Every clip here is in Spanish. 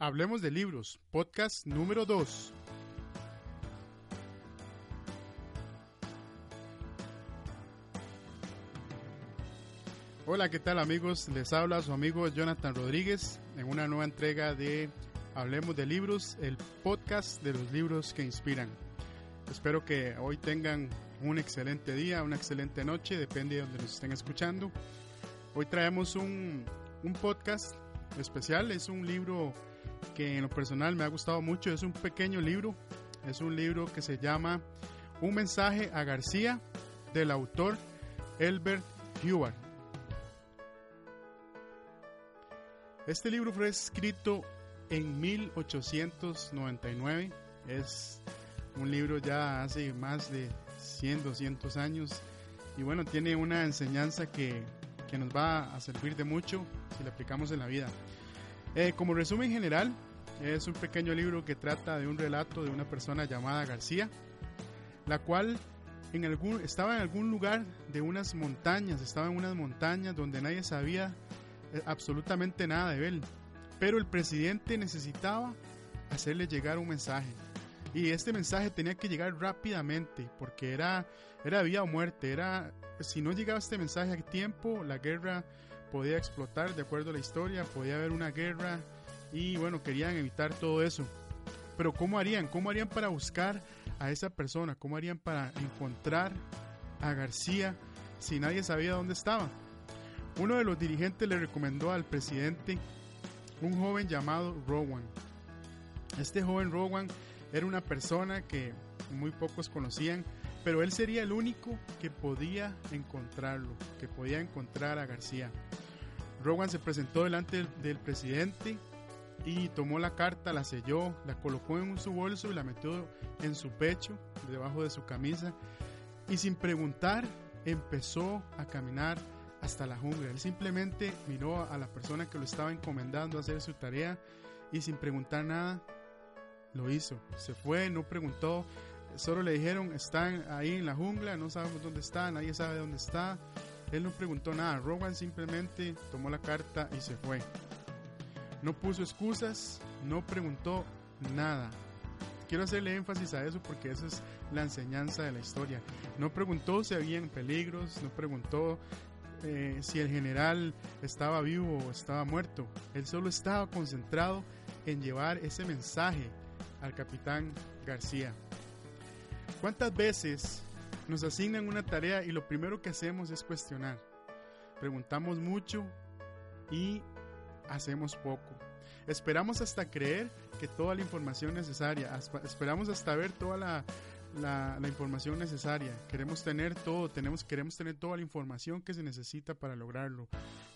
Hablemos de libros, podcast número 2. Hola, ¿qué tal amigos? Les habla su amigo Jonathan Rodríguez en una nueva entrega de Hablemos de Libros, el podcast de los libros que inspiran. Espero que hoy tengan un excelente día, una excelente noche, depende de donde nos estén escuchando. Hoy traemos un, un podcast especial, es un libro que en lo personal me ha gustado mucho. Es un pequeño libro, es un libro que se llama Un mensaje a García del autor Elbert Hubbard. Este libro fue escrito en 1899. Es un libro ya hace más de 100, 200 años. Y bueno, tiene una enseñanza que, que nos va a servir de mucho si la aplicamos en la vida. Eh, como resumen general, es un pequeño libro que trata de un relato de una persona llamada García, la cual en algún, estaba en algún lugar de unas montañas, estaba en unas montañas donde nadie sabía eh, absolutamente nada de él, pero el presidente necesitaba hacerle llegar un mensaje. Y este mensaje tenía que llegar rápidamente porque era, era vida o muerte. Era, si no llegaba este mensaje a tiempo, la guerra podía explotar de acuerdo a la historia, podía haber una guerra y bueno, querían evitar todo eso. Pero ¿cómo harían? ¿Cómo harían para buscar a esa persona? ¿Cómo harían para encontrar a García si nadie sabía dónde estaba? Uno de los dirigentes le recomendó al presidente un joven llamado Rowan. Este joven Rowan era una persona que muy pocos conocían, pero él sería el único que podía encontrarlo, que podía encontrar a García. Rowan se presentó delante del, presidente y tomó la carta, la selló, la colocó en su bolso y la metió en su pecho, debajo de su camisa, y sin preguntar empezó a caminar hasta la jungla. Él simplemente miró a la persona que lo estaba encomendando a hacer su tarea y sin preguntar nada lo hizo. Se fue, no preguntó, solo le dijeron, están ahí en la jungla, no sabemos dónde está, nadie sabe dónde está. Él no preguntó nada, Rowan simplemente tomó la carta y se fue. No puso excusas, no preguntó nada. Quiero hacerle énfasis a eso porque esa es la enseñanza de la historia. No preguntó si habían peligros, no preguntó eh, si el general estaba vivo o estaba muerto. Él solo estaba concentrado en llevar ese mensaje al capitán García. ¿Cuántas veces nos asignan una tarea y lo primero que hacemos es cuestionar? Preguntamos mucho y hacemos poco. Esperamos hasta creer que toda la información necesaria, esperamos hasta ver toda la, la, información necesaria. Queremos tener todo, tenemos, queremos tener toda la información que se necesita para lograrlo.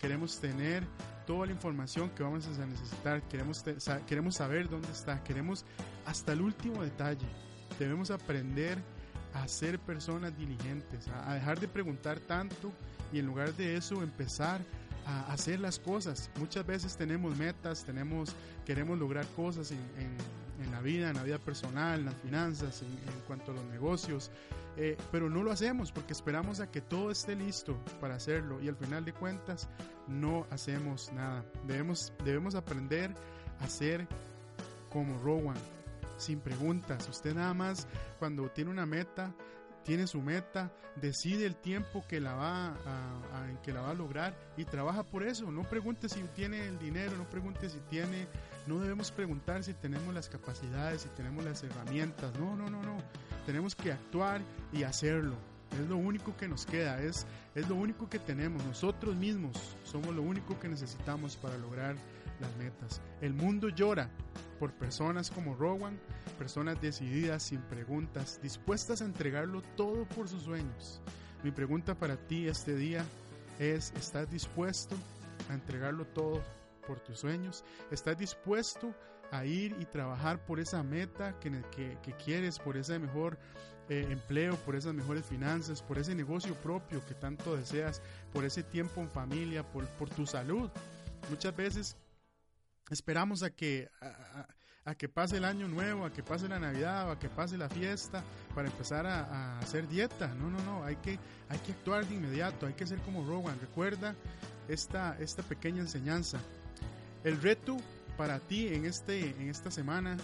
Queremos tener toda la información que vamos a necesitar. Queremos, queremos saber dónde está. Queremos hasta el último detalle. Debemos aprender a ser personas diligentes, a, dejar de preguntar tanto y en lugar de eso empezar a hacer las cosas. Muchas veces tenemos metas, tenemos, queremos lograr cosas en en la vida, en la vida personal, en las finanzas, en, cuanto a los negocios, eh, pero no lo hacemos porque esperamos a que todo esté listo para hacerlo y al final de cuentas no hacemos nada. Debemos, debemos aprender a ser como Rowan, sin preguntas. Usted nada más cuando tiene una meta, tiene su meta, decide el tiempo que la va a, que la va a lograr y trabaja por eso. No pregunte si tiene el dinero, no pregunte si tiene no debemos preguntar si tenemos las capacidades, si tenemos las herramientas. No, no, no, no. Tenemos que actuar y hacerlo. Es lo único que nos queda, es, es lo único que tenemos. Nosotros mismos somos lo único que necesitamos para lograr las metas. El mundo llora por personas como Rowan, personas decididas, sin preguntas, dispuestas a entregarlo todo por sus sueños. Mi pregunta para ti este día es, ¿estás dispuesto a entregarlo todo por tus sueños? ¿Estás dispuesto a ir y trabajar por esa meta que, que, quieres, por ese mejor eh, empleo, por esas mejores finanzas, por ese negocio propio que tanto deseas, por ese tiempo en familia, por, por tu salud? Muchas veces esperamos a que, a, que pase el año nuevo, a que pase la Navidad o a que pase la fiesta para empezar a, hacer dieta. No, no, no, hay que, hay que actuar de inmediato, hay que ser como Rowan. Recuerda esta, esta pequeña enseñanza. El reto para ti en, este, en esta semana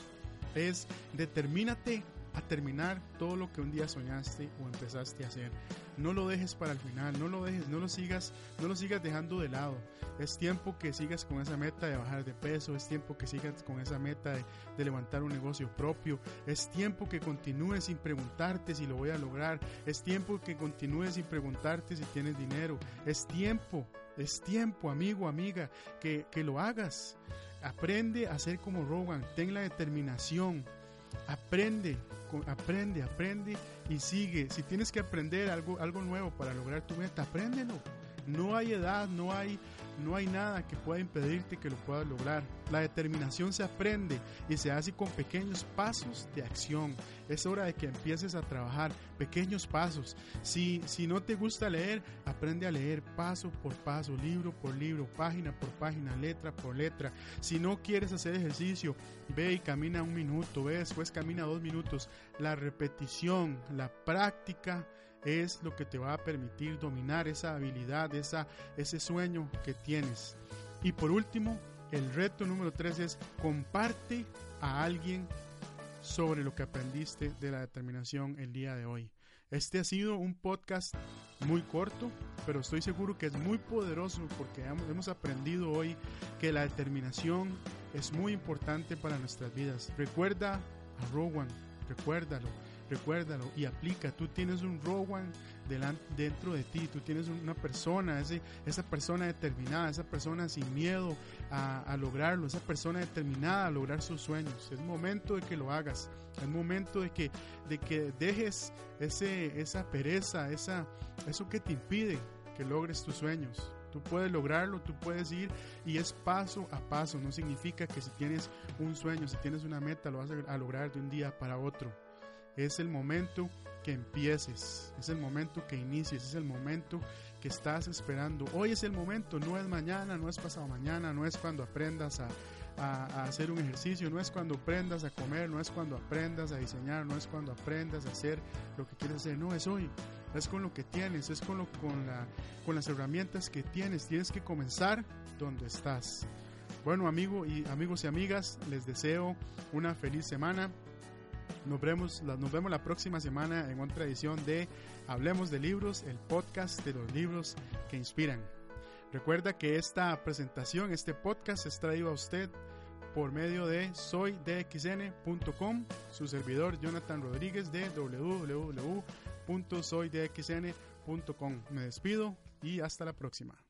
es determínate a terminar todo lo que un día soñaste o empezaste a hacer. No lo dejes para el final, no lo dejes, no lo sigas, no lo sigas dejando de lado. Es tiempo que sigas con esa meta de bajar de peso, es tiempo que sigas con esa meta de, levantar un negocio propio, es tiempo que continúes sin preguntarte si lo voy a lograr, es tiempo que continúes sin preguntarte si tienes dinero, es tiempo es tiempo, amigo, amiga, que, que, lo hagas. Aprende a ser como Rowan. Ten la determinación. Aprende, aprende, aprende y sigue. Si tienes que aprender algo, algo nuevo para lograr tu meta, apréndelo. No hay edad, no hay, no hay nada que pueda impedirte que lo puedas lograr. La determinación se aprende y se hace con pequeños pasos de acción. Es hora de que empieces a trabajar pequeños pasos. Si, si no te gusta leer, aprende a leer paso por paso, libro por libro, página por página, letra por letra. Si no quieres hacer ejercicio, ve y camina un minuto, ve después camina dos minutos. La repetición, la práctica es lo que te va a permitir dominar esa habilidad, esa, ese sueño que tienes. Y por último, el reto número tres es comparte a alguien sobre lo que aprendiste de la determinación el día de hoy. Este ha sido un podcast muy corto, pero estoy seguro que es muy poderoso porque hemos aprendido hoy que la determinación es muy importante para nuestras vidas. Recuerda a Rowan, recuérdalo recuérdalo y aplica. Tú tienes un Rowan dentro de ti, tú tienes una persona, ese, esa persona determinada, esa persona sin miedo a, lograrlo, esa persona determinada a lograr sus sueños. Es momento de que lo hagas, es momento de que, de que dejes ese, esa pereza, esa, eso que te impide que logres tus sueños. Tú puedes lograrlo, tú puedes ir y es paso a paso. No significa que si tienes un sueño, si tienes una meta, lo vas a lograr de un día para otro es el momento que empieces, es el momento que inicies, es el momento que estás esperando. Hoy es el momento, no es mañana, no es pasado mañana, no es cuando aprendas a, hacer un ejercicio, no es cuando aprendas a comer, no es cuando aprendas a diseñar, no es cuando aprendas a hacer lo que quieres hacer, no es hoy, es con lo que tienes, es con, lo, con, la, con las herramientas que tienes, tienes que comenzar donde estás. Bueno, amigo y amigos y amigas, les deseo una feliz semana. Nos vemos, nos vemos la próxima semana en otra edición de Hablemos de Libros, el podcast de los libros que inspiran. Recuerda que esta presentación, este podcast es traído a usted por medio de soydxn.com, su servidor Jonathan Rodríguez de www.soydxn.com. Me despido y hasta la próxima.